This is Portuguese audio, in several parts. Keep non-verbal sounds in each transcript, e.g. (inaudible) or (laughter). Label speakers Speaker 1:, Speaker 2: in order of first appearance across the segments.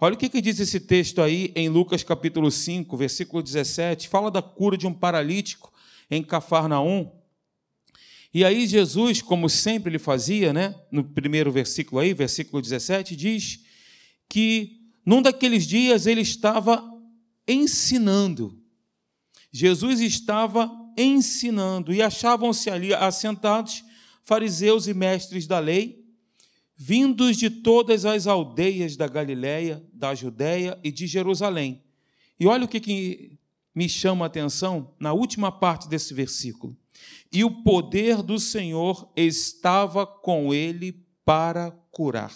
Speaker 1: Olha o que, que diz esse texto aí em Lucas capítulo 5, versículo 17. Fala da cura de um paralítico em Cafarnaum. E aí Jesus, como sempre ele fazia, né, no primeiro versículo aí, versículo 17, diz que num daqueles dias ele estava ensinando. Jesus estava ensinando e achavam-se ali assentados fariseus e mestres da lei, vindos de todas as aldeias da Galiléia, da Judéia e de Jerusalém. E olha o que, que me chama a atenção na última parte desse versículo. E o poder do Senhor estava com ele para curar.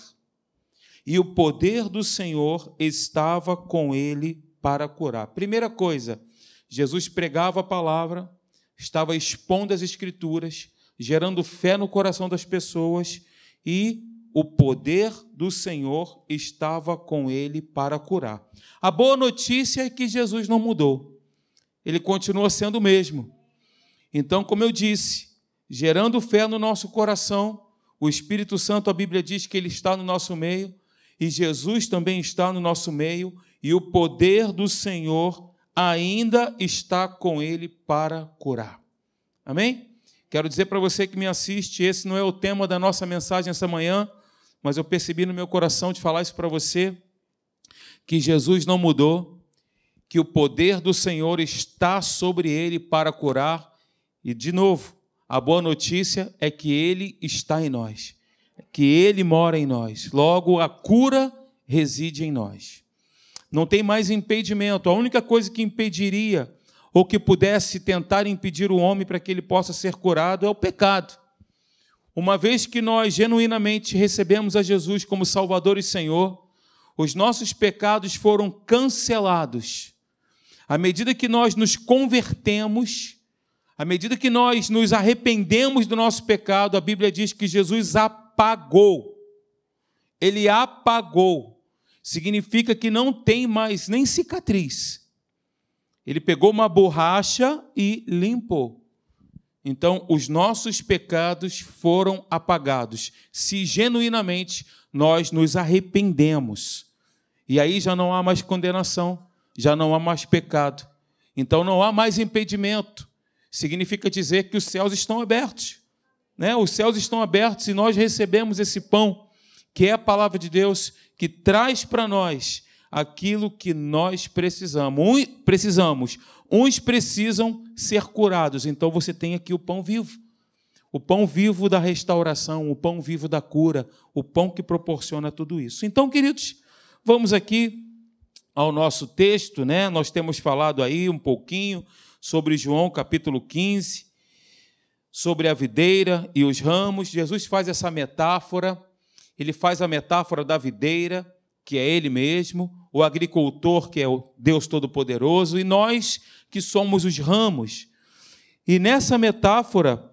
Speaker 1: E o poder do Senhor estava com ele para curar. Primeira coisa, Jesus pregava a palavra, estava expondo as Escrituras, gerando fé no coração das pessoas e o poder do Senhor estava com ele para curar. A boa notícia é que Jesus não mudou, ele continua sendo o mesmo. Então, como eu disse, gerando fé no nosso coração, o Espírito Santo, a Bíblia diz que ele está no nosso meio, e Jesus também está no nosso meio, e o poder do Senhor ainda está com ele para curar. Amém? Quero dizer para você que me assiste, esse não é o tema da nossa mensagem essa manhã, mas eu percebi no meu coração de falar isso para você, que Jesus não mudou, que o poder do Senhor está sobre ele para curar, e de novo, a boa notícia é que ele está em nós que Ele mora em nós. Logo, a cura reside em nós. Não tem mais impedimento. A única coisa que impediria ou que pudesse tentar impedir o homem para que ele possa ser curado é o pecado. Uma vez que nós genuinamente recebemos a Jesus como Salvador e Senhor, os nossos pecados foram cancelados. À medida que nós nos convertemos, à medida que nós nos arrependemos do nosso pecado, a Bíblia diz que Jesus apagou. Ele apagou. Significa que não tem mais nem cicatriz. Ele pegou uma borracha e limpou. Então, os nossos pecados foram apagados, se genuinamente nós nos arrependemos. E aí já não há mais condenação, já não há mais pecado. Então não há mais impedimento. Significa dizer que os céus estão abertos né? Os céus estão abertos e nós recebemos esse pão, que é a palavra de Deus, que traz para nós aquilo que nós precisamos. Precisamos. Uns precisam ser curados, então você tem aqui o pão vivo. O pão vivo da restauração, o pão vivo da cura, o pão que proporciona tudo isso. Então, queridos, vamos aqui ao nosso texto, né? Nós temos falado aí um pouquinho sobre João capítulo 15 sobre a videira e os ramos. Jesus faz essa metáfora, ele faz a metáfora da videira, que é ele mesmo, o agricultor, que é o Deus Todo-Poderoso, e nós, que somos os ramos. E nessa metáfora,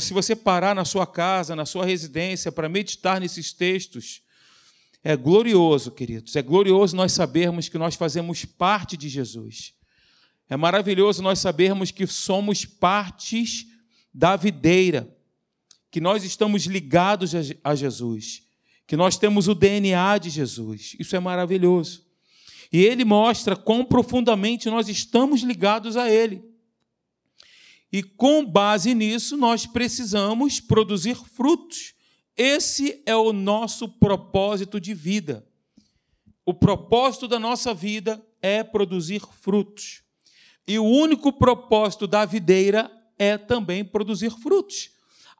Speaker 1: se você parar na sua casa, na sua residência, para meditar nesses textos, é glorioso, queridos, é glorioso nós sabermos que nós fazemos parte de Jesus. É maravilhoso nós sabermos que somos partes da videira, que nós estamos ligados a Jesus, que nós temos o DNA de Jesus. Isso é maravilhoso. E ele mostra quão profundamente nós estamos ligados a ele. E com base nisso, nós precisamos produzir frutos. Esse é o nosso propósito de vida. O propósito da nossa vida é produzir frutos. E o único propósito da videira é também produzir frutos.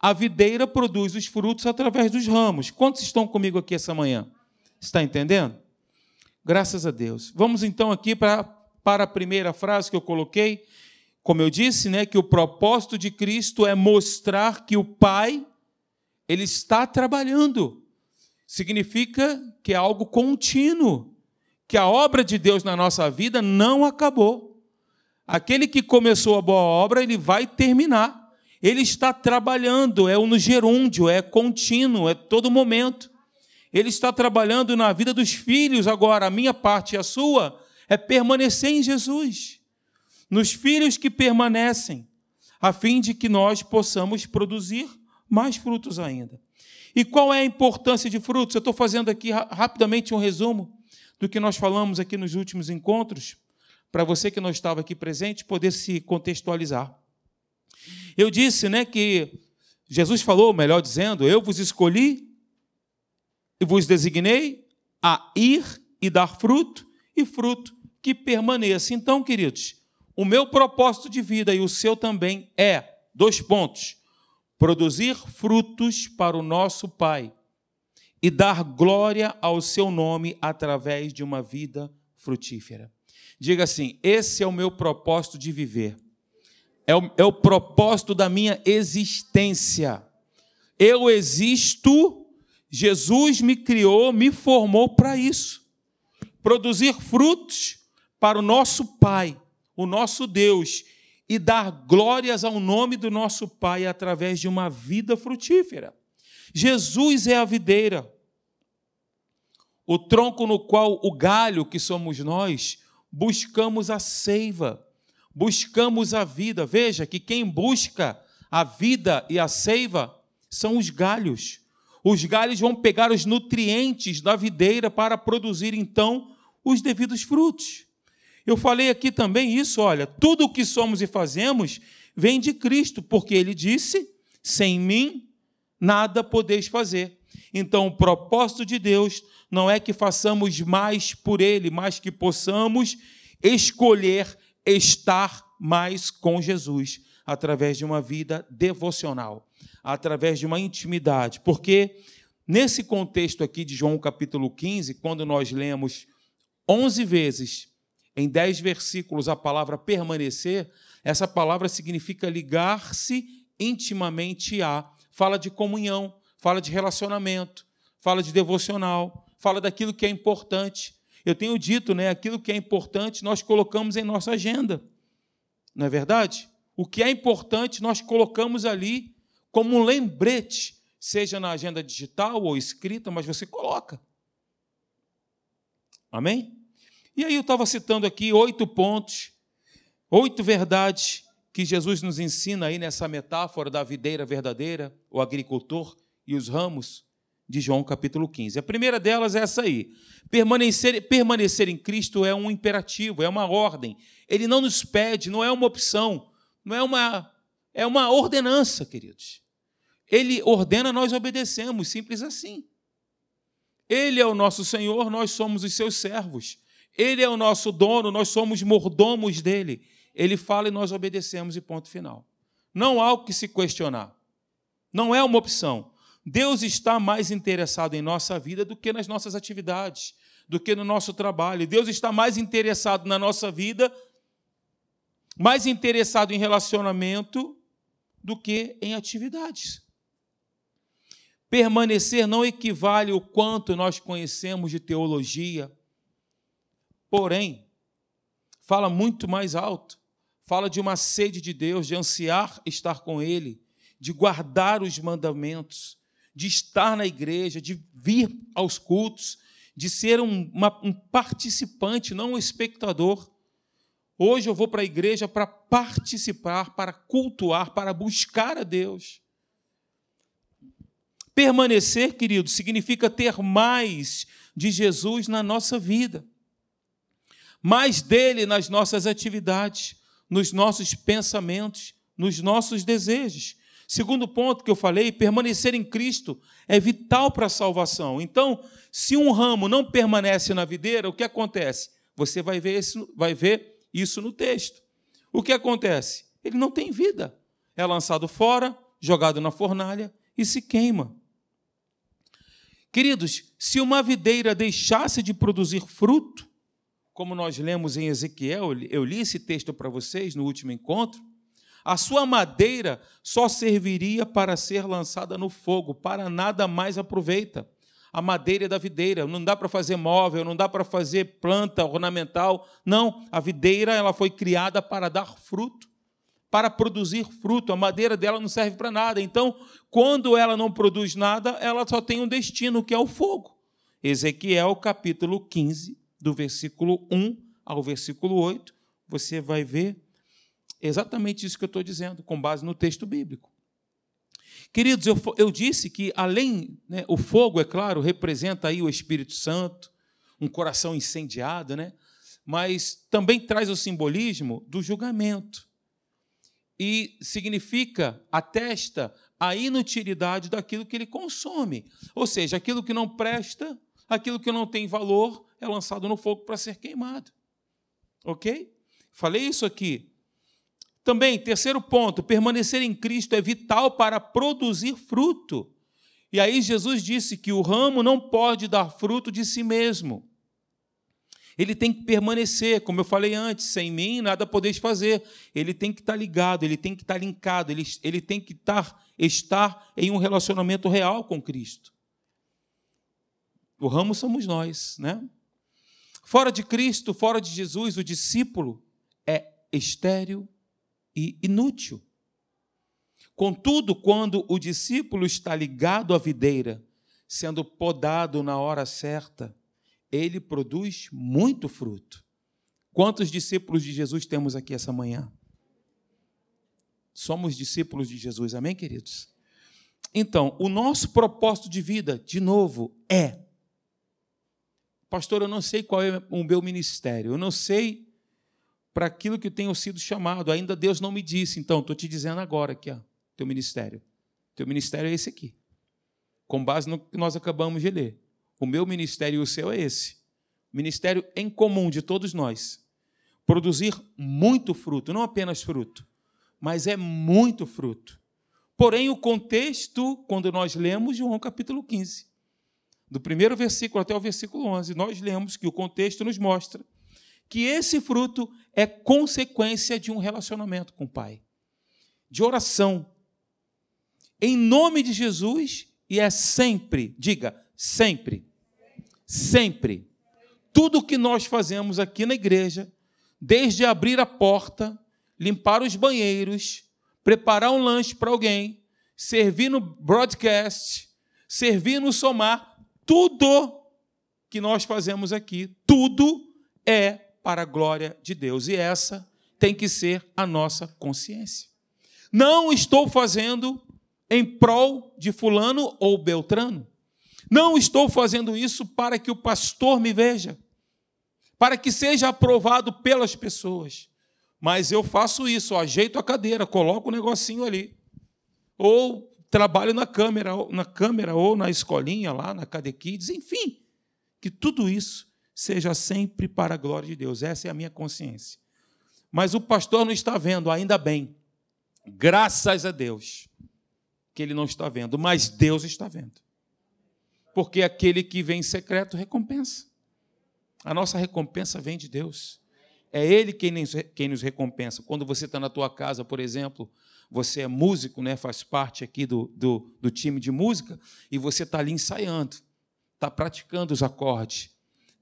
Speaker 1: A videira produz os frutos através dos ramos. Quantos estão comigo aqui essa manhã? Está entendendo? Graças a Deus. Vamos então aqui para, para a primeira frase que eu coloquei. Como eu disse, né, que o propósito de Cristo é mostrar que o Pai ele está trabalhando. Significa que é algo contínuo, que a obra de Deus na nossa vida não acabou. Aquele que começou a boa obra, ele vai terminar. Ele está trabalhando, é no gerúndio, é contínuo, é todo momento. Ele está trabalhando na vida dos filhos agora. A minha parte e a sua é permanecer em Jesus, nos filhos que permanecem, a fim de que nós possamos produzir mais frutos ainda. E qual é a importância de frutos? Eu estou fazendo aqui rapidamente um resumo. do que nós falamos aqui nos últimos encontros, para você que não estava aqui presente poder se contextualizar. Eu disse, né, que Jesus falou, melhor dizendo, eu vos escolhi e vos designei a ir e dar fruto e fruto que permaneça. Então, queridos, o meu propósito de vida e o seu também é dois pontos: produzir frutos para o nosso Pai e dar glória ao seu nome através de uma vida frutífera. Diga assim: esse é o meu propósito de viver, é o, é o propósito da minha existência. Eu existo, Jesus me criou, me formou para isso. Produzir frutos para o nosso Pai, o nosso Deus, e dar glórias ao nome do nosso Pai através de uma vida frutífera. Jesus é a videira, o tronco no qual o galho, que somos nós, buscamos a seiva, buscamos a vida. Veja que quem busca a vida e a seiva são os galhos. Os galhos vão pegar os nutrientes da videira para produzir então os devidos frutos. Eu falei aqui também isso, olha, tudo o que somos e fazemos vem de Cristo, porque ele disse: sem mim nada podeis fazer. Então, o propósito de Deus não é que façamos mais por Ele, mas que possamos escolher estar mais com Jesus através de uma vida devocional, através de uma intimidade. Porque nesse contexto aqui de João capítulo 15, quando nós lemos 11 vezes, em 10 versículos, a palavra permanecer, essa palavra significa ligar-se intimamente a. Fala de comunhão, fala de relacionamento, fala de devocional, fala daquilo que é importante. Eu tenho dito, né, aquilo que é importante nós colocamos em nossa agenda. Não é verdade? O que é importante nós colocamos ali como um lembrete, seja na agenda digital ou escrita, mas você coloca. Amém? E aí eu estava citando aqui oito pontos, oito verdades que Jesus nos ensina aí nessa metáfora da videira verdadeira, o agricultor e os ramos de João capítulo 15. A primeira delas é essa aí. Permanecer, permanecer em Cristo é um imperativo, é uma ordem. Ele não nos pede, não é uma opção, não é uma é uma ordenança, queridos. Ele ordena, nós obedecemos, simples assim. Ele é o nosso Senhor, nós somos os seus servos. Ele é o nosso dono, nós somos mordomos dele. Ele fala e nós obedecemos e ponto final. Não há o que se questionar. Não é uma opção. Deus está mais interessado em nossa vida do que nas nossas atividades, do que no nosso trabalho. Deus está mais interessado na nossa vida, mais interessado em relacionamento do que em atividades. Permanecer não equivale o quanto nós conhecemos de teologia, porém, fala muito mais alto. Fala de uma sede de Deus, de ansiar estar com Ele, de guardar os mandamentos, de estar na igreja, de vir aos cultos, de ser um, uma, um participante, não um espectador. Hoje eu vou para a igreja para participar, para cultuar, para buscar a Deus. Permanecer, querido, significa ter mais de Jesus na nossa vida, mais dele nas nossas atividades, nos nossos pensamentos, nos nossos desejos. Segundo ponto que eu falei, permanecer em Cristo é vital para a salvação. Então, se um ramo não permanece na videira, o que acontece? Você vai ver isso, vai ver isso no texto. O que acontece? Ele não tem vida. É lançado fora, jogado na fornalha e se queima. Queridos, se uma videira deixasse de produzir fruto, como nós lemos em Ezequiel, eu li esse texto para vocês no último encontro, a sua madeira só serviria para ser lançada no fogo, para nada mais aproveita. A madeira é da videira, não dá para fazer móvel, não dá para fazer planta ornamental. Não, a videira ela foi criada para dar fruto, para produzir fruto. A madeira dela não serve para nada. Então, quando ela não produz nada, ela só tem um destino, que é o fogo. Ezequiel capítulo 15, do versículo 1 ao versículo 8, você vai ver Exatamente isso que eu estou dizendo, com base no texto bíblico. Queridos, eu, eu disse que além, né, o fogo, é claro, representa aí o Espírito Santo, um coração incendiado, né? Mas também traz o simbolismo do julgamento. E significa, atesta a inutilidade daquilo que ele consome. Ou seja, aquilo que não presta, aquilo que não tem valor, é lançado no fogo para ser queimado. Ok? Falei isso aqui. Também, terceiro ponto, permanecer em Cristo é vital para produzir fruto. E aí Jesus disse que o ramo não pode dar fruto de si mesmo. Ele tem que permanecer, como eu falei antes, sem mim nada podeis fazer. Ele tem que estar ligado, ele tem que estar linkado, ele, ele tem que estar, estar em um relacionamento real com Cristo. O ramo somos nós, né? Fora de Cristo, fora de Jesus, o discípulo é estéril e inútil. Contudo, quando o discípulo está ligado à videira, sendo podado na hora certa, ele produz muito fruto. Quantos discípulos de Jesus temos aqui essa manhã? Somos discípulos de Jesus, amém, queridos? Então, o nosso propósito de vida, de novo, é. Pastor, eu não sei qual é o meu ministério, eu não sei para aquilo que tenho sido chamado, ainda Deus não me disse, então, estou te dizendo agora aqui, ó teu ministério. Teu ministério é esse aqui. Com base no que nós acabamos de ler. O meu ministério e o seu é esse. Ministério em comum de todos nós. Produzir muito fruto, não apenas fruto, mas é muito fruto. Porém, o contexto, quando nós lemos João capítulo 15, do primeiro versículo até o versículo 11, nós lemos que o contexto nos mostra que esse fruto é consequência de um relacionamento com o Pai, de oração, em nome de Jesus e é sempre, diga, sempre, sempre. Tudo que nós fazemos aqui na igreja, desde abrir a porta, limpar os banheiros, preparar um lanche para alguém, servir no broadcast, servir no somar, tudo que nós fazemos aqui, tudo é para a glória de Deus. E essa tem que ser a nossa consciência. Não estou fazendo em prol de Fulano ou Beltrano. Não estou fazendo isso para que o pastor me veja, para que seja aprovado pelas pessoas. Mas eu faço isso, ajeito a cadeira, coloco o um negocinho ali. Ou trabalho na câmera, na câmera ou na escolinha lá, na Cadequides, enfim. Que tudo isso seja sempre para a glória de Deus. Essa é a minha consciência. Mas o pastor não está vendo, ainda bem. Graças a Deus que ele não está vendo, mas Deus está vendo. Porque aquele que vem em secreto recompensa. A nossa recompensa vem de Deus. É Ele quem nos, recompensa. Quando você está na tua casa, por exemplo, você é músico, né, faz parte aqui do, do, do time de música, e você está ali ensaiando, está praticando os acordes.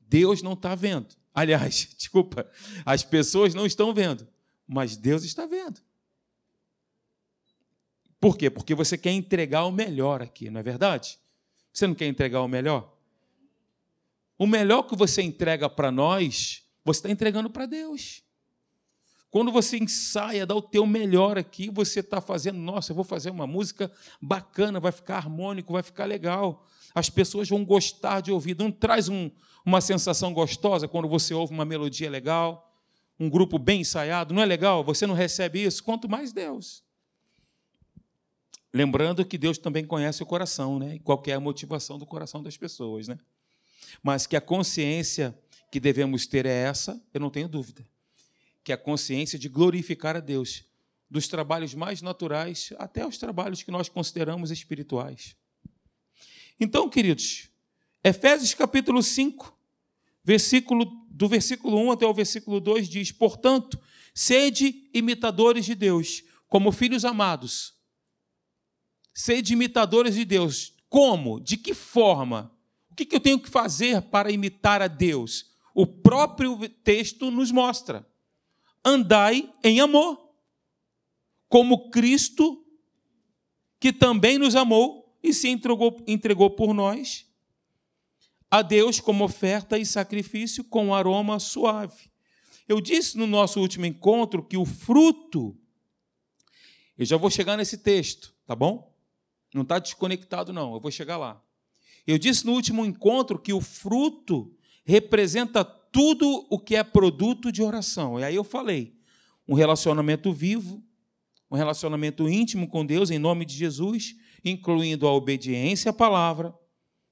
Speaker 1: Deus não está vendo. Aliás, (laughs) desculpa, as pessoas não estão vendo, mas Deus está vendo. Por quê? Porque você quer entregar o melhor aqui, não é verdade? Você não quer entregar o melhor? O melhor que você entrega para nós, você está entregando para Deus. Quando você ensaia, dá o teu melhor aqui, você está fazendo, nossa, eu vou fazer uma música bacana, vai ficar harmônico, vai ficar legal. As pessoas vão gostar de ouvir. Não traz um, uma sensação gostosa quando você ouve uma melodia legal, um grupo bem ensaiado? Não é legal? Você não recebe isso? Quanto mais Deus. Lembrando que Deus também conhece o coração, né? E qual é a motivação do coração das pessoas, né? Mas que a consciência que devemos ter é essa, eu não tenho dúvida. Que a consciência de glorificar a Deus, dos trabalhos mais naturais até os trabalhos que nós consideramos espirituais. Então, queridos, Efésios capítulo 5, versículo, do versículo 1 até o versículo 2 diz: Portanto, sede imitadores de Deus, como filhos amados Sede imitadores de Deus. Como? De que forma? O que eu tenho que fazer para imitar a Deus? O próprio texto nos mostra. Andai em amor, como Cristo, que também nos amou e se entregou, entregou por nós, a Deus como oferta e sacrifício com aroma suave. Eu disse no nosso último encontro que o fruto, eu já vou chegar nesse texto, tá bom? Não está desconectado, não. Eu vou chegar lá. Eu disse no último encontro que o fruto representa tudo o que é produto de oração. E aí eu falei, um relacionamento vivo, um relacionamento íntimo com Deus, em nome de Jesus, incluindo a obediência à palavra,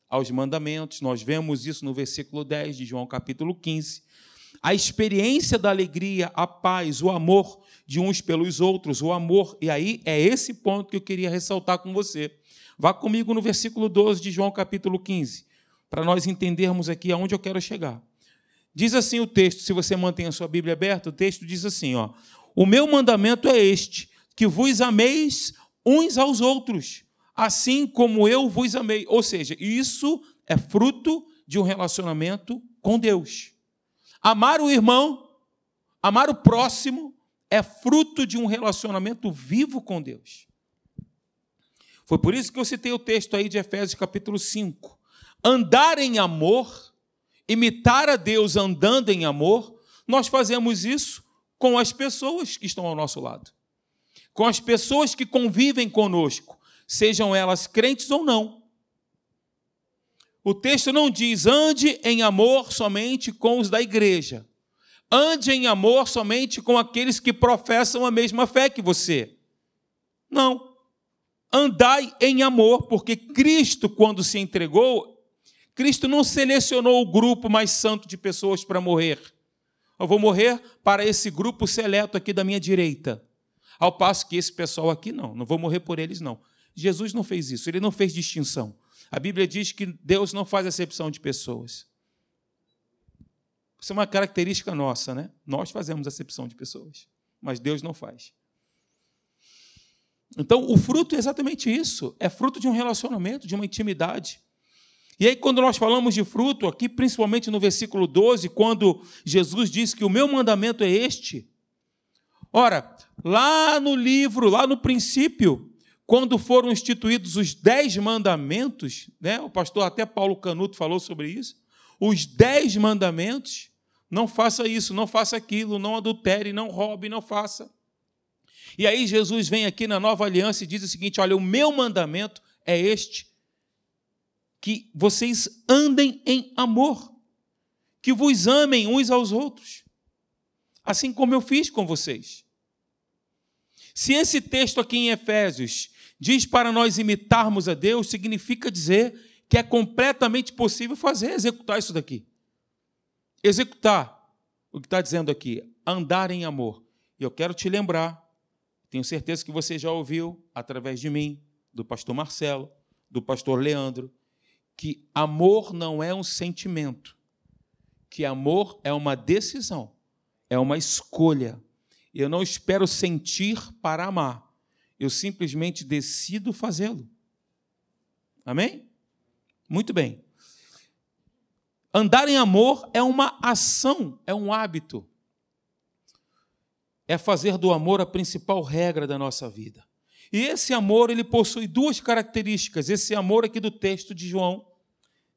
Speaker 1: aos mandamentos. Nós vemos isso no versículo 10 de João capítulo 15. A experiência da alegria, a paz, o amor de uns pelos outros, o amor. E aí é esse ponto que eu queria ressaltar com você. Vá comigo no versículo 12 de João capítulo 15, para nós entendermos aqui aonde eu quero chegar. Diz assim o texto, se você mantém a sua Bíblia aberta, o texto diz assim, ó: O meu mandamento é este, que vos ameis uns aos outros, assim como eu vos amei. Ou seja, isso é fruto de um relacionamento com Deus. Amar o irmão, amar o próximo, é fruto de um relacionamento vivo com Deus. Foi por isso que eu citei o texto aí de Efésios capítulo 5. Andar em amor, imitar a Deus andando em amor, nós fazemos isso com as pessoas que estão ao nosso lado, com as pessoas que convivem conosco, sejam elas crentes ou não. O texto não diz ande em amor somente com os da igreja. Ande em amor somente com aqueles que professam a mesma fé que você. Não. Andai em amor, porque Cristo, quando se entregou, Cristo não selecionou o grupo mais santo de pessoas para morrer. Eu vou morrer para esse grupo seleto aqui da minha direita. Ao passo que esse pessoal aqui não, não vou morrer por eles não. Jesus não fez isso, ele não fez distinção. A Bíblia diz que Deus não faz acepção de pessoas. Isso é uma característica nossa, né? Nós fazemos acepção de pessoas, mas Deus não faz. Então, o fruto é exatamente isso. É fruto de um relacionamento, de uma intimidade. E aí, quando nós falamos de fruto, aqui, principalmente no versículo 12, quando Jesus diz que o meu mandamento é este. Ora, lá no livro, lá no princípio, quando foram instituídos os dez mandamentos, né, o pastor até Paulo Canuto falou sobre isso, os dez mandamentos, não faça isso, não faça aquilo, não adultere, não roube, não faça. E aí Jesus vem aqui na nova aliança e diz o seguinte: olha, o meu mandamento é este, que vocês andem em amor, que vos amem uns aos outros, assim como eu fiz com vocês. Se esse texto aqui em Efésios diz para nós imitarmos a Deus, significa dizer que é completamente possível fazer, executar isso daqui. Executar o que está dizendo aqui, andar em amor. E eu quero te lembrar, tenho certeza que você já ouviu, através de mim, do pastor Marcelo, do pastor Leandro, que amor não é um sentimento, que amor é uma decisão, é uma escolha. Eu não espero sentir para amar eu simplesmente decido fazê-lo. Amém? Muito bem. Andar em amor é uma ação, é um hábito. É fazer do amor a principal regra da nossa vida. E esse amor, ele possui duas características. Esse amor aqui do texto de João,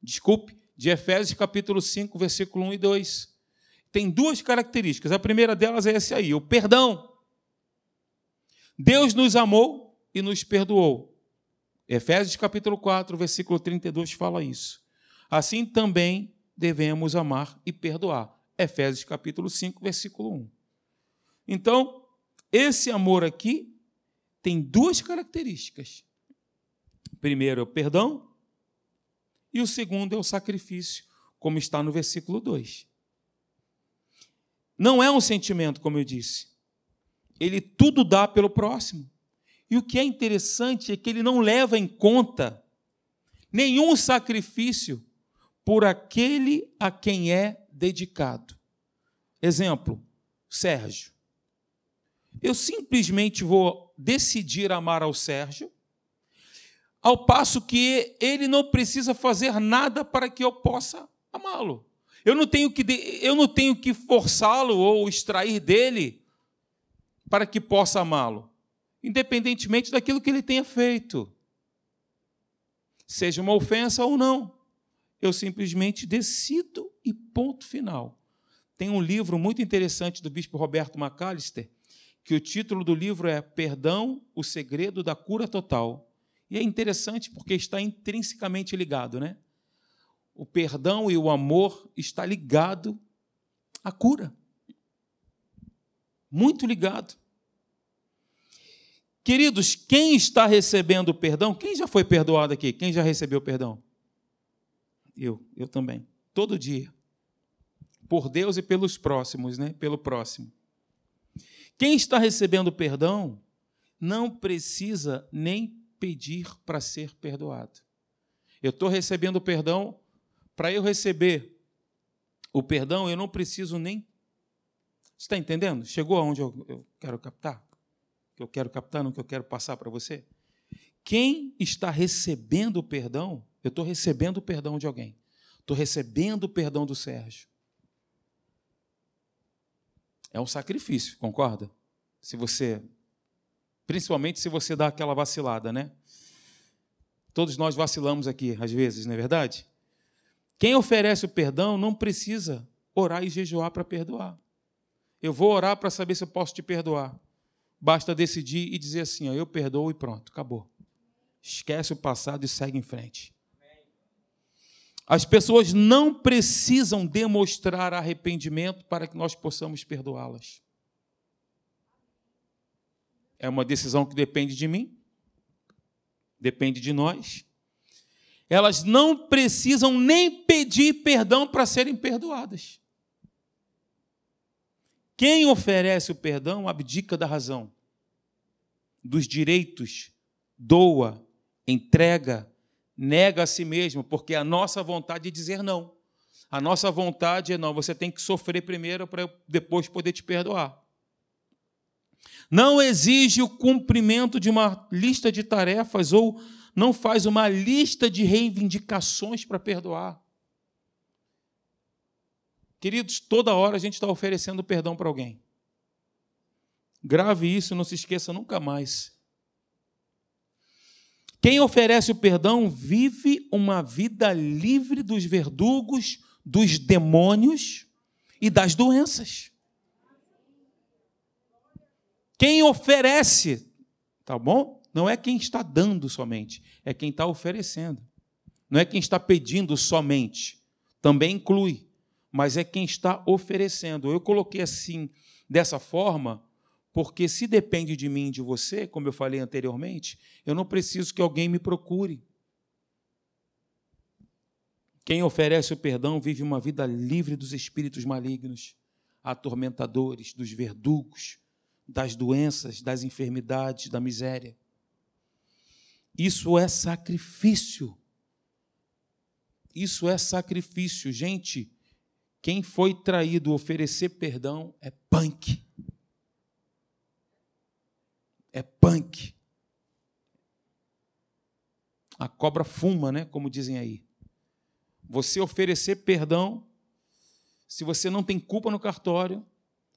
Speaker 1: desculpe, de Efésios capítulo 5, versículo 1 e 2. Tem duas características. A primeira delas é esse aí, o perdão. Deus nos amou e nos perdoou. Efésios capítulo 4, versículo 32 fala isso. Assim também devemos amar e perdoar. Efésios capítulo 5, versículo 1. Então, esse amor aqui tem duas características. Primeiro é o perdão e o segundo é o sacrifício, como está no versículo 2. Não é um sentimento, como eu disse ele tudo dá pelo próximo. E o que é interessante é que ele não leva em conta nenhum sacrifício por aquele a quem é dedicado. Exemplo, Sérgio. Eu simplesmente vou decidir amar ao Sérgio, ao passo que ele não precisa fazer nada para que eu possa amá-lo. Eu não tenho que, eu não tenho que forçá-lo ou extrair dele para que possa amá-lo, independentemente daquilo que ele tenha feito. Seja uma ofensa ou não. Eu simplesmente decido e ponto final. Tem um livro muito interessante do bispo Roberto McAllister, que o título do livro é Perdão, o segredo da cura total. E é interessante porque está intrinsecamente ligado, né? o perdão e o amor está ligado à cura. Muito ligado. Queridos, quem está recebendo perdão? Quem já foi perdoado aqui? Quem já recebeu perdão? Eu, eu também. Todo dia. Por Deus e pelos próximos, né? Pelo próximo. Quem está recebendo perdão não precisa nem pedir para ser perdoado. Eu estou recebendo perdão, para eu receber o perdão, eu não preciso nem. Você está entendendo? Chegou aonde eu, eu quero captar? Que eu quero captar, não que eu quero passar para você? Quem está recebendo o perdão, eu estou recebendo o perdão de alguém. Estou recebendo o perdão do Sérgio. É um sacrifício, concorda? Se você Principalmente se você dá aquela vacilada, né? Todos nós vacilamos aqui, às vezes, não é verdade? Quem oferece o perdão não precisa orar e jejuar para perdoar. Eu vou orar para saber se eu posso te perdoar. Basta decidir e dizer assim: ó, eu perdoo e pronto, acabou. Esquece o passado e segue em frente. As pessoas não precisam demonstrar arrependimento para que nós possamos perdoá-las. É uma decisão que depende de mim, depende de nós. Elas não precisam nem pedir perdão para serem perdoadas. Quem oferece o perdão abdica da razão, dos direitos, doa, entrega, nega a si mesmo, porque a nossa vontade é dizer não. A nossa vontade é não, você tem que sofrer primeiro para depois poder te perdoar não exige o cumprimento de uma lista de tarefas ou não faz uma lista de reivindicações para perdoar. Queridos, toda hora a gente está oferecendo perdão para alguém. Grave isso, não se esqueça nunca mais. Quem oferece o perdão vive uma vida livre dos verdugos, dos demônios e das doenças. Quem oferece, tá bom? Não é quem está dando somente, é quem está oferecendo. Não é quem está pedindo somente, também inclui, mas é quem está oferecendo. Eu coloquei assim, dessa forma, porque se depende de mim de você, como eu falei anteriormente, eu não preciso que alguém me procure. Quem oferece o perdão vive uma vida livre dos espíritos malignos, atormentadores, dos verdugos, das doenças, das enfermidades, da miséria. Isso é sacrifício. Isso é sacrifício. Gente, quem foi traído oferecer perdão é punk. É punk. A cobra fuma, né? Como dizem aí. Você oferecer perdão, se você não tem culpa no cartório,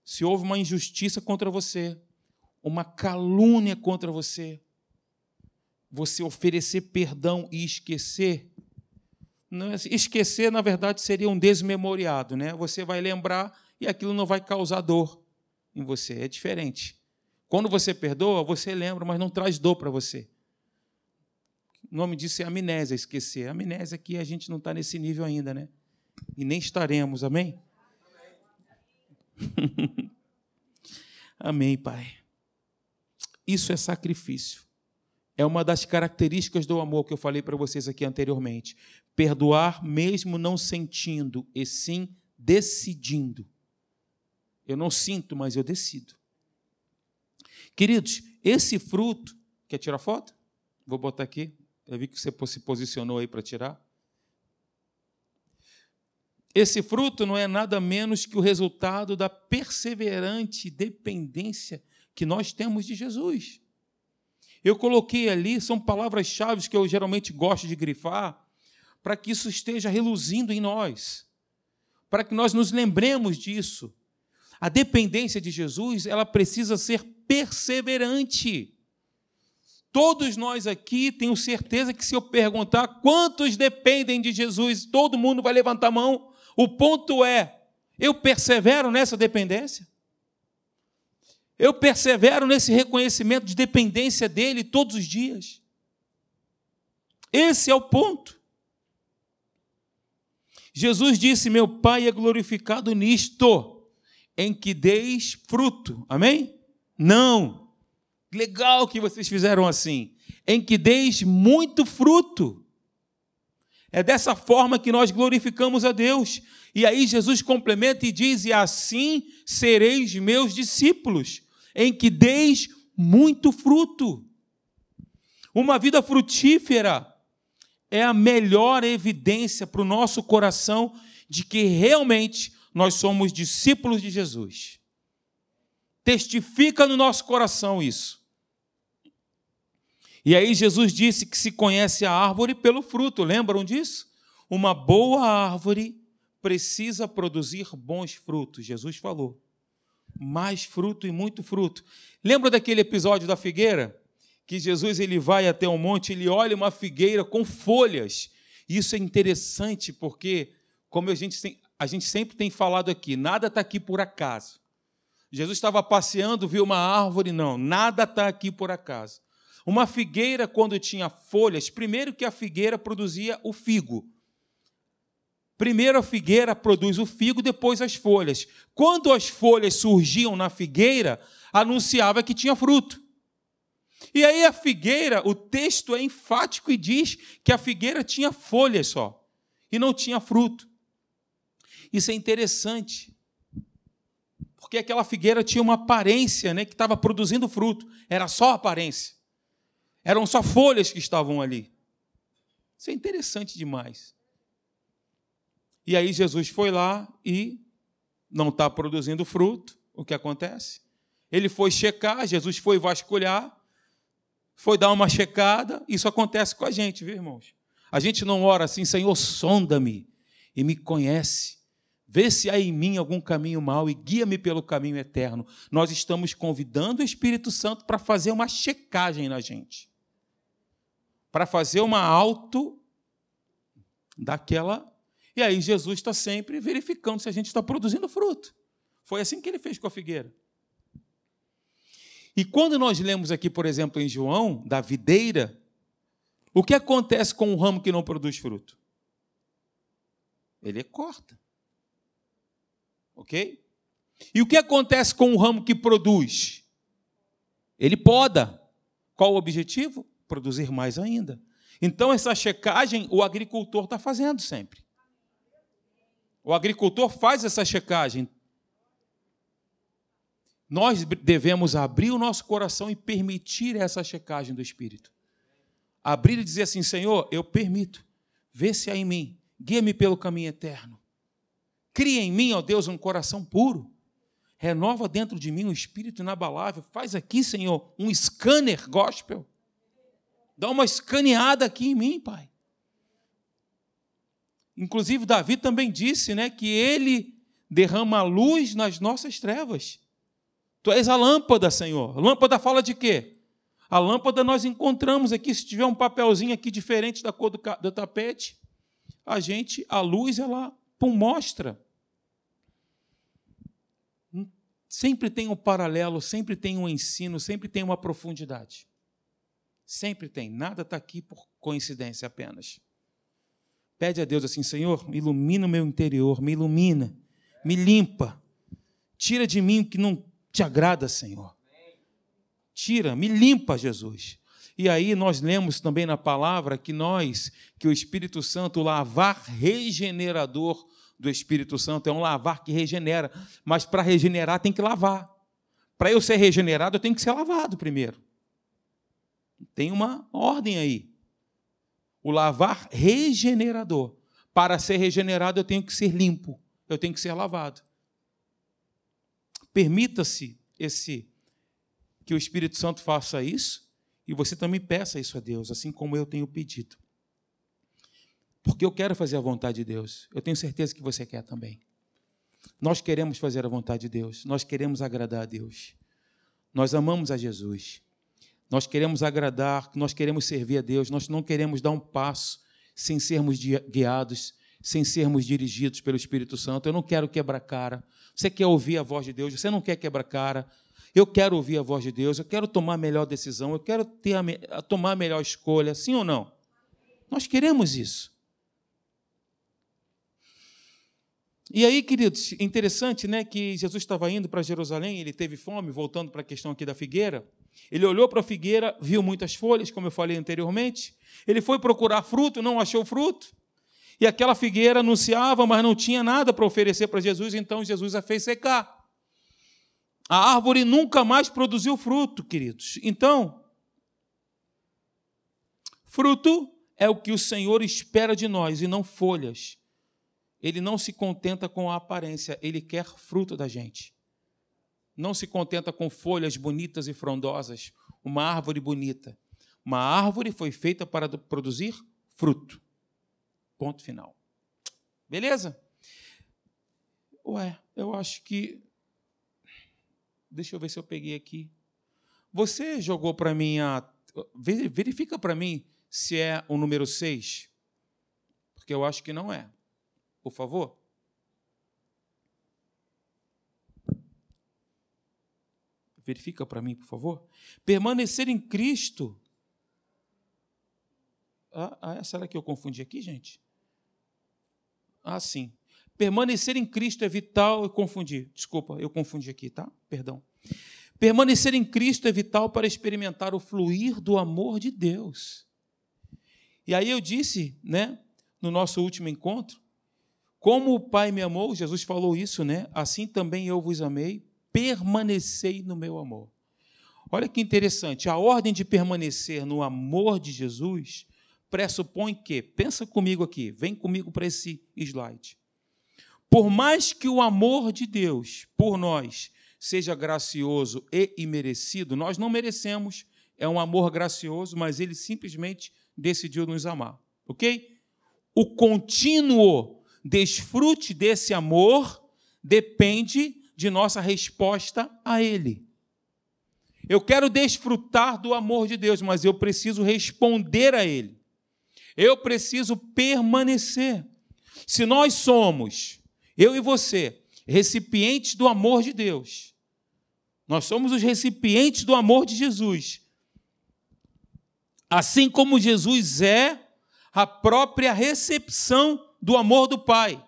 Speaker 1: se houve uma injustiça contra você, uma calúnia contra você, você oferecer perdão e esquecer, esquecer, na verdade, seria um desmemoriado, né? Você vai lembrar e aquilo não vai causar dor em você. É diferente. Quando você perdoa, você lembra, mas não traz dor para você. O nome disso é amnésia, esquecer. Amnésia que a gente não está nesse nível ainda, né? E nem estaremos, amém? (laughs) Amém, Pai. Isso é sacrifício. É uma das características do amor que eu falei para vocês aqui anteriormente. Perdoar mesmo não sentindo, e sim decidindo. Eu não sinto, mas eu decido. Queridos, esse fruto. Quer tirar foto? Vou botar aqui. Eu vi que você se posicionou aí para tirar. Esse fruto não é nada menos que o resultado da perseverante dependência que nós temos de Jesus. Eu coloquei ali, são palavras-chave que eu geralmente gosto de grifar, para que isso esteja reluzindo em nós, para que nós nos lembremos disso. A dependência de Jesus, ela precisa ser perseverante. Todos nós aqui, tenho certeza que se eu perguntar quantos dependem de Jesus, todo mundo vai levantar a mão o ponto é: eu persevero nessa dependência? Eu persevero nesse reconhecimento de dependência dele todos os dias? Esse é o ponto. Jesus disse: Meu Pai é glorificado nisto, em que deis fruto. Amém? Não. Legal que vocês fizeram assim. Em que deis muito fruto. É dessa forma que nós glorificamos a Deus. E aí Jesus complementa e diz: E assim sereis meus discípulos, em que deis muito fruto. Uma vida frutífera é a melhor evidência para o nosso coração de que realmente nós somos discípulos de Jesus. Testifica no nosso coração isso. E aí Jesus disse que se conhece a árvore pelo fruto, lembram disso? Uma boa árvore precisa produzir bons frutos, Jesus falou. Mais fruto e muito fruto. Lembra daquele episódio da figueira? Que Jesus ele vai até um monte, ele olha uma figueira com folhas. Isso é interessante porque, como a gente, a gente sempre tem falado aqui, nada está aqui por acaso. Jesus estava passeando, viu uma árvore, não, nada está aqui por acaso. Uma figueira, quando tinha folhas, primeiro que a figueira produzia o figo. Primeiro a figueira produz o figo, depois as folhas. Quando as folhas surgiam na figueira, anunciava que tinha fruto. E aí a figueira, o texto é enfático e diz que a figueira tinha folhas só e não tinha fruto. Isso é interessante, porque aquela figueira tinha uma aparência, né, que estava produzindo fruto. Era só aparência. Eram só folhas que estavam ali. Isso é interessante demais. E aí Jesus foi lá e não está produzindo fruto. O que acontece? Ele foi checar, Jesus foi vasculhar, foi dar uma checada. Isso acontece com a gente, viu, irmãos? A gente não ora assim, Senhor, sonda-me e me conhece. Vê se há em mim algum caminho mau e guia-me pelo caminho eterno. Nós estamos convidando o Espírito Santo para fazer uma checagem na gente para fazer uma auto daquela. E aí Jesus está sempre verificando se a gente está produzindo fruto. Foi assim que ele fez com a figueira. E quando nós lemos aqui, por exemplo, em João, da videira, o que acontece com o ramo que não produz fruto? Ele corta. Ok? E o que acontece com o ramo que produz? Ele poda. Qual o objetivo? produzir mais ainda. Então, essa checagem o agricultor está fazendo sempre. O agricultor faz essa checagem. Nós devemos abrir o nosso coração e permitir essa checagem do Espírito. Abrir e dizer assim: Senhor, eu permito, vê se há em mim, guia-me pelo caminho eterno. Cria em mim, ó Deus, um coração puro. Renova dentro de mim um espírito inabalável. Faz aqui, Senhor, um scanner gospel. Dá uma escaneada aqui em mim, Pai. Inclusive, Davi também disse né, que ele derrama luz nas nossas trevas. Tu és a lâmpada, Senhor. Lâmpada fala de quê? A lâmpada nós encontramos aqui, se tiver um papelzinho aqui diferente da cor do, do tapete, a gente, a luz, ela pum, mostra. Sempre tem um paralelo, sempre tem um ensino, sempre tem uma profundidade. Sempre tem, nada está aqui por coincidência apenas. Pede a Deus assim: Senhor, ilumina o meu interior, me ilumina, me limpa, tira de mim o que não te agrada, Senhor. Tira, me limpa, Jesus. E aí nós lemos também na palavra que nós, que o Espírito Santo, o lavar regenerador do Espírito Santo, é um lavar que regenera. Mas para regenerar tem que lavar. Para eu ser regenerado, eu tenho que ser lavado primeiro. Tem uma ordem aí. O lavar regenerador. Para ser regenerado, eu tenho que ser limpo, eu tenho que ser lavado. Permita-se esse que o Espírito Santo faça isso e você também peça isso a Deus, assim como eu tenho pedido. Porque eu quero fazer a vontade de Deus. Eu tenho certeza que você quer também. Nós queremos fazer a vontade de Deus, nós queremos agradar a Deus. Nós amamos a Jesus. Nós queremos agradar, nós queremos servir a Deus, nós não queremos dar um passo sem sermos guiados, sem sermos dirigidos pelo Espírito Santo. Eu não quero quebrar cara. Você quer ouvir a voz de Deus, você não quer quebrar cara. Eu quero ouvir a voz de Deus, eu quero tomar a melhor decisão, eu quero ter a, a tomar a melhor escolha, sim ou não? Nós queremos isso. E aí, queridos, interessante, né, que Jesus estava indo para Jerusalém, ele teve fome, voltando para a questão aqui da figueira. Ele olhou para a figueira, viu muitas folhas, como eu falei anteriormente. Ele foi procurar fruto, não achou fruto. E aquela figueira anunciava, mas não tinha nada para oferecer para Jesus, então Jesus a fez secar. A árvore nunca mais produziu fruto, queridos. Então, fruto é o que o Senhor espera de nós e não folhas. Ele não se contenta com a aparência, ele quer fruto da gente. Não se contenta com folhas bonitas e frondosas, uma árvore bonita. Uma árvore foi feita para produzir fruto. Ponto final. Beleza? Ué, eu acho que. Deixa eu ver se eu peguei aqui. Você jogou para mim a. Verifica para mim se é o número 6. Porque eu acho que não é por favor? Verifica para mim, por favor. Permanecer em Cristo. Ah, ah, será que eu confundi aqui, gente? Ah, sim. Permanecer em Cristo é vital. Eu confundi. Desculpa, eu confundi aqui, tá? Perdão. Permanecer em Cristo é vital para experimentar o fluir do amor de Deus. E aí eu disse, né, no nosso último encontro, como o Pai me amou, Jesus falou isso, né? Assim também eu vos amei, permanecei no meu amor. Olha que interessante, a ordem de permanecer no amor de Jesus pressupõe que, pensa comigo aqui, vem comigo para esse slide. Por mais que o amor de Deus por nós seja gracioso e imerecido, nós não merecemos, é um amor gracioso, mas ele simplesmente decidiu nos amar, ok? O contínuo desfrute desse amor depende de nossa resposta a Ele. Eu quero desfrutar do amor de Deus, mas eu preciso responder a Ele. Eu preciso permanecer. Se nós somos, eu e você, recipientes do amor de Deus, nós somos os recipientes do amor de Jesus. Assim como Jesus é a própria recepção do amor do Pai.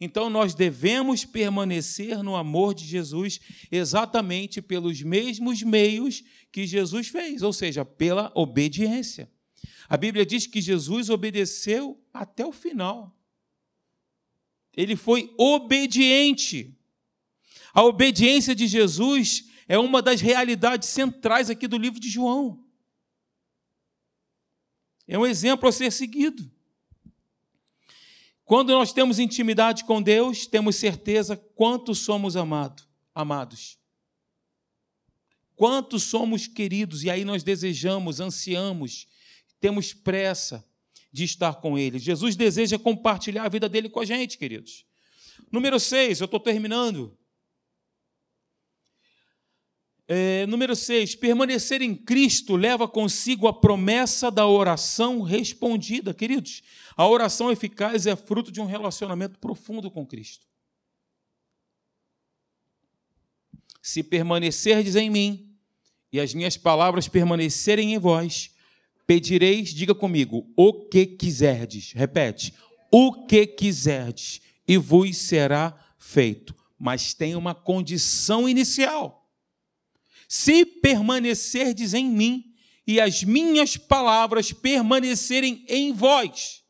Speaker 1: Então nós devemos permanecer no amor de Jesus exatamente pelos mesmos meios que Jesus fez, ou seja, pela obediência. A Bíblia diz que Jesus obedeceu até o final. Ele foi obediente. A obediência de Jesus é uma das realidades centrais aqui do livro de João. É um exemplo a ser seguido. Quando nós temos intimidade com Deus, temos certeza quanto somos amado, amados. Quanto somos queridos, e aí nós desejamos, ansiamos, temos pressa de estar com Ele. Jesus deseja compartilhar a vida dele com a gente, queridos. Número 6, eu estou terminando. É, número 6, permanecer em Cristo leva consigo a promessa da oração respondida. Queridos, a oração eficaz é fruto de um relacionamento profundo com Cristo. Se permanecerdes em mim e as minhas palavras permanecerem em vós, pedireis, diga comigo, o que quiserdes. Repete, o que quiserdes, e vos será feito. Mas tem uma condição inicial se permanecerdes em mim e as minhas palavras permanecerem em vós,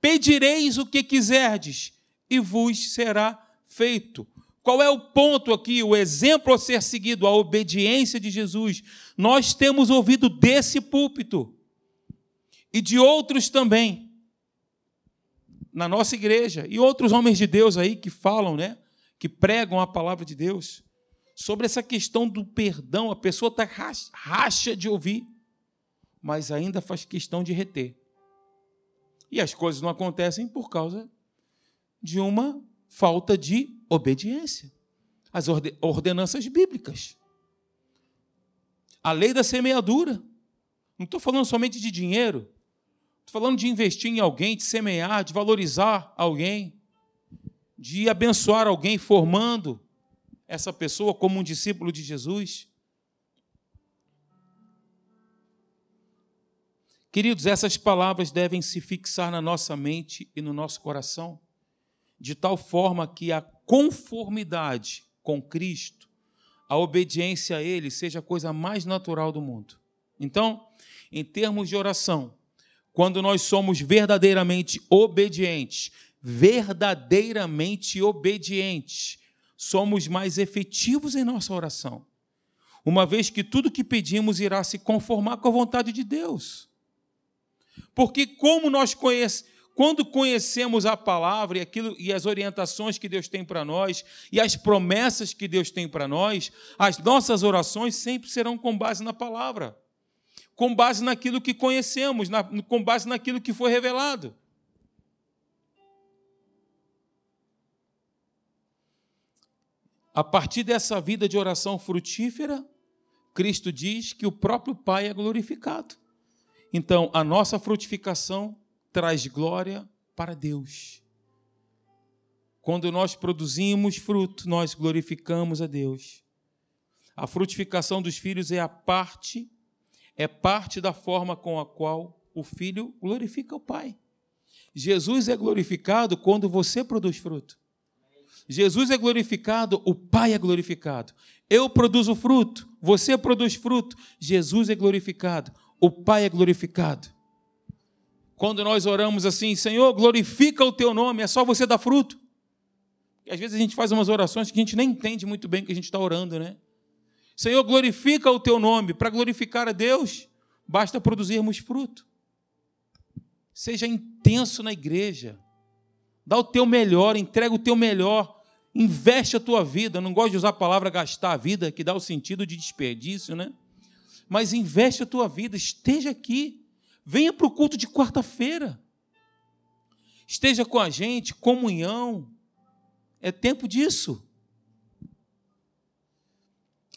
Speaker 1: pedireis o que quiserdes e vos será feito. Qual é o ponto aqui, o exemplo a ser seguido, a obediência de Jesus? Nós temos ouvido desse púlpito e de outros também, na nossa igreja, e outros homens de Deus aí que falam, né? Que pregam a palavra de Deus sobre essa questão do perdão, a pessoa está racha de ouvir, mas ainda faz questão de reter. E as coisas não acontecem por causa de uma falta de obediência às ordenanças bíblicas. A lei da semeadura. Não estou falando somente de dinheiro. Estou falando de investir em alguém, de semear, de valorizar alguém, de abençoar alguém formando, essa pessoa como um discípulo de Jesus? Queridos, essas palavras devem se fixar na nossa mente e no nosso coração, de tal forma que a conformidade com Cristo, a obediência a Ele, seja a coisa mais natural do mundo. Então, em termos de oração, quando nós somos verdadeiramente obedientes, verdadeiramente obedientes, somos mais efetivos em nossa oração, uma vez que tudo que pedimos irá se conformar com a vontade de Deus. Porque como nós conhecemos, quando conhecemos a palavra e aquilo e as orientações que Deus tem para nós e as promessas que Deus tem para nós, as nossas orações sempre serão com base na palavra, com base naquilo que conhecemos, na, com base naquilo que foi revelado. A partir dessa vida de oração frutífera, Cristo diz que o próprio Pai é glorificado. Então, a nossa frutificação traz glória para Deus. Quando nós produzimos fruto, nós glorificamos a Deus. A frutificação dos filhos é a parte, é parte da forma com a qual o filho glorifica o Pai. Jesus é glorificado quando você produz fruto. Jesus é glorificado, o Pai é glorificado. Eu produzo fruto, você produz fruto, Jesus é glorificado, o Pai é glorificado. Quando nós oramos assim, Senhor, glorifica o teu nome, é só você dar fruto. E às vezes a gente faz umas orações que a gente nem entende muito bem o que a gente está orando, né? Senhor, glorifica o teu nome. Para glorificar a Deus, basta produzirmos fruto. Seja intenso na igreja. Dá o teu melhor, entrega o teu melhor. Investe a tua vida. Não gosto de usar a palavra gastar a vida, que dá o sentido de desperdício, né? Mas investe a tua vida. Esteja aqui. Venha para o culto de quarta-feira. Esteja com a gente, comunhão. É tempo disso.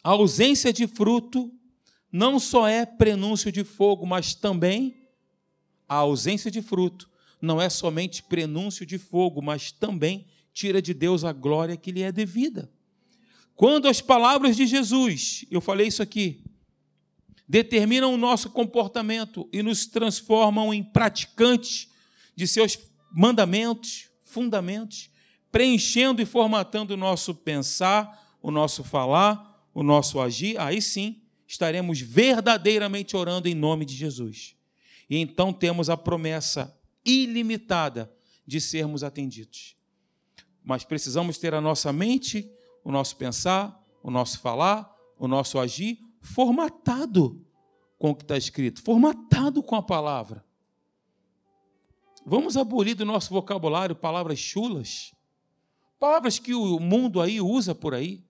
Speaker 1: A ausência de fruto não só é prenúncio de fogo, mas também a ausência de fruto não é somente prenúncio de fogo, mas também tira de Deus a glória que lhe é devida. Quando as palavras de Jesus, eu falei isso aqui, determinam o nosso comportamento e nos transformam em praticantes de seus mandamentos, fundamentos, preenchendo e formatando o nosso pensar, o nosso falar, o nosso agir, aí sim estaremos verdadeiramente orando em nome de Jesus. E então temos a promessa ilimitada de sermos atendidos. Mas precisamos ter a nossa mente, o nosso pensar, o nosso falar, o nosso agir formatado com o que está escrito, formatado com a palavra. Vamos abolir do nosso vocabulário palavras chulas, palavras que o mundo aí usa por aí.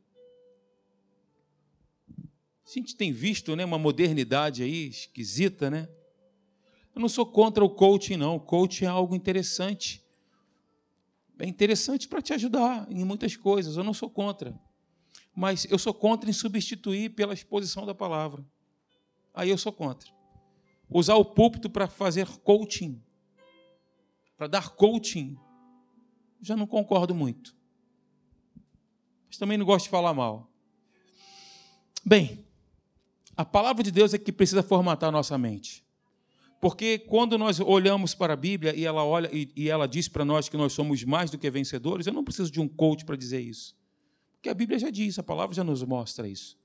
Speaker 1: A gente tem visto né, uma modernidade aí esquisita, né? Eu não sou contra o coaching, não. O coaching é algo interessante. É interessante para te ajudar em muitas coisas. Eu não sou contra mas eu sou contra em substituir pela exposição da palavra. Aí eu sou contra. Usar o púlpito para fazer coaching, para dar coaching, já não concordo muito. Mas também não gosto de falar mal. Bem, a palavra de Deus é que precisa formatar a nossa mente. Porque quando nós olhamos para a Bíblia e ela olha e, ela diz para nós que nós somos mais do que vencedores, eu não preciso de um coach para dizer isso. Porque a Bíblia já diz, a palavra já nos mostra isso.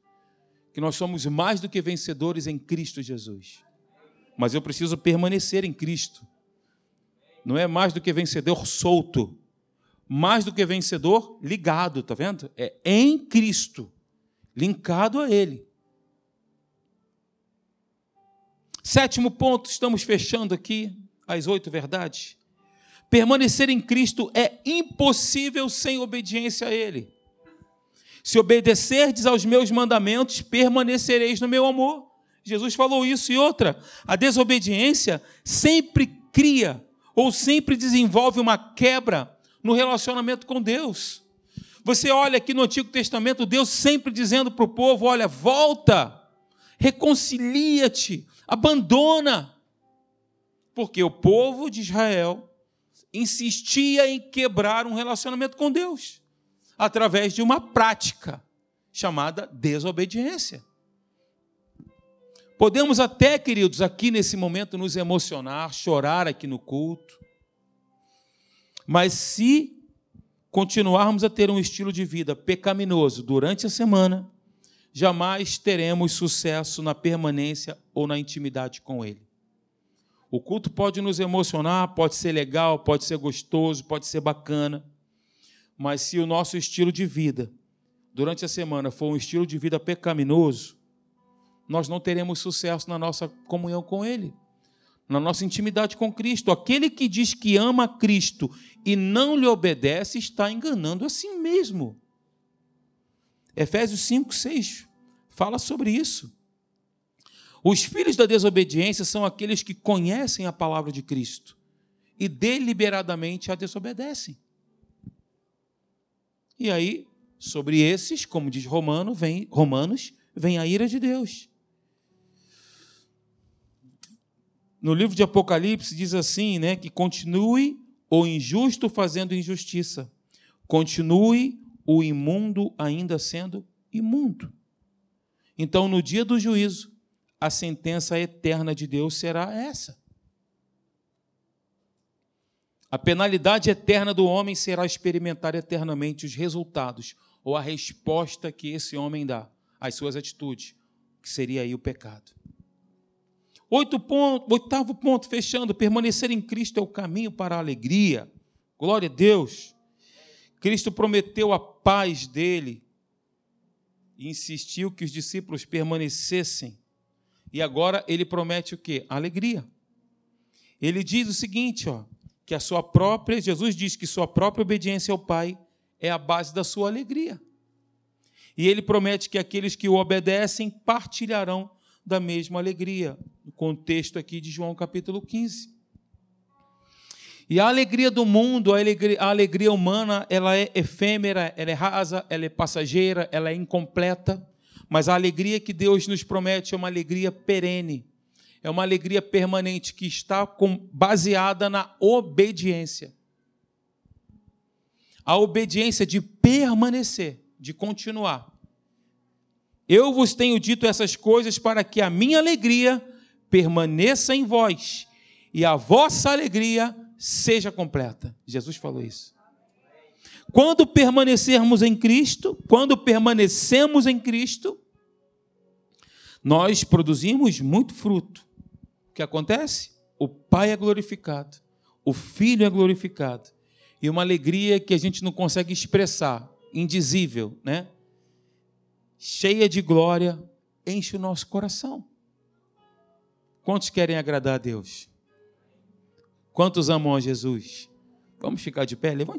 Speaker 1: Que nós somos mais do que vencedores em Cristo Jesus. Mas eu preciso permanecer em Cristo. Não é mais do que vencedor solto. Mais do que vencedor ligado, tá vendo? É em Cristo, linkado a Ele. Sétimo ponto, estamos fechando aqui as oito verdades. Permanecer em Cristo é impossível sem obediência a Ele. Se obedecerdes aos meus mandamentos, permanecereis no meu amor. Jesus falou isso e outra. A desobediência sempre cria ou sempre desenvolve uma quebra no relacionamento com Deus. Você olha aqui no Antigo Testamento, Deus sempre dizendo para o povo: olha, volta, reconcilia-te, abandona. Porque o povo de Israel insistia em quebrar um relacionamento com Deus através de uma prática chamada desobediência. Podemos até, queridos, aqui nesse momento nos emocionar, chorar aqui no culto, mas se continuarmos a ter um estilo de vida pecaminoso durante a semana, jamais teremos sucesso na permanência ou na intimidade com Ele. O culto pode nos emocionar, pode ser legal, pode ser gostoso, pode ser bacana, mas se o nosso estilo de vida durante a semana for um estilo de vida pecaminoso, nós não teremos sucesso na nossa comunhão com Ele, na nossa intimidade com Cristo. Aquele que diz que ama Cristo e não lhe obedece está enganando a si mesmo. Efésios 5, 6 fala sobre isso. Os filhos da desobediência são aqueles que conhecem a palavra de Cristo e deliberadamente a desobedecem. E aí, sobre esses, como diz Romano, vem, Romanos, vem a ira de Deus. No livro de Apocalipse diz assim, né, que continue o injusto fazendo injustiça, continue o imundo ainda sendo imundo. Então, no dia do juízo, a sentença eterna de Deus será essa. A penalidade eterna do homem será experimentar eternamente os resultados ou a resposta que esse homem dá às suas atitudes, que seria aí o pecado. Oito ponto, oitavo ponto, fechando, permanecer em Cristo é o caminho para a alegria. Glória a Deus. Cristo prometeu a paz dele e insistiu que os discípulos permanecessem. E agora ele promete o quê? alegria. Ele diz o seguinte, ó, que a sua própria, Jesus diz que sua própria obediência ao Pai é a base da sua alegria. E ele promete que aqueles que o obedecem partilharão da mesma alegria. No contexto aqui de João capítulo 15. E a alegria do mundo, a alegria, a alegria humana, ela é efêmera, ela é rasa, ela é passageira, ela é incompleta. Mas a alegria que Deus nos promete é uma alegria perene, é uma alegria permanente que está baseada na obediência. A obediência de permanecer, de continuar. Eu vos tenho dito essas coisas para que a minha alegria permaneça em vós e a vossa alegria seja completa. Jesus falou isso. Quando permanecermos em Cristo, quando permanecemos em Cristo, nós produzimos muito fruto. O que acontece? O Pai é glorificado, o Filho é glorificado, e uma alegria que a gente não consegue expressar, indizível, né? Cheia de glória, enche o nosso coração. Quantos querem agradar a Deus? Quantos amam a Jesus? Vamos ficar de pé? Levante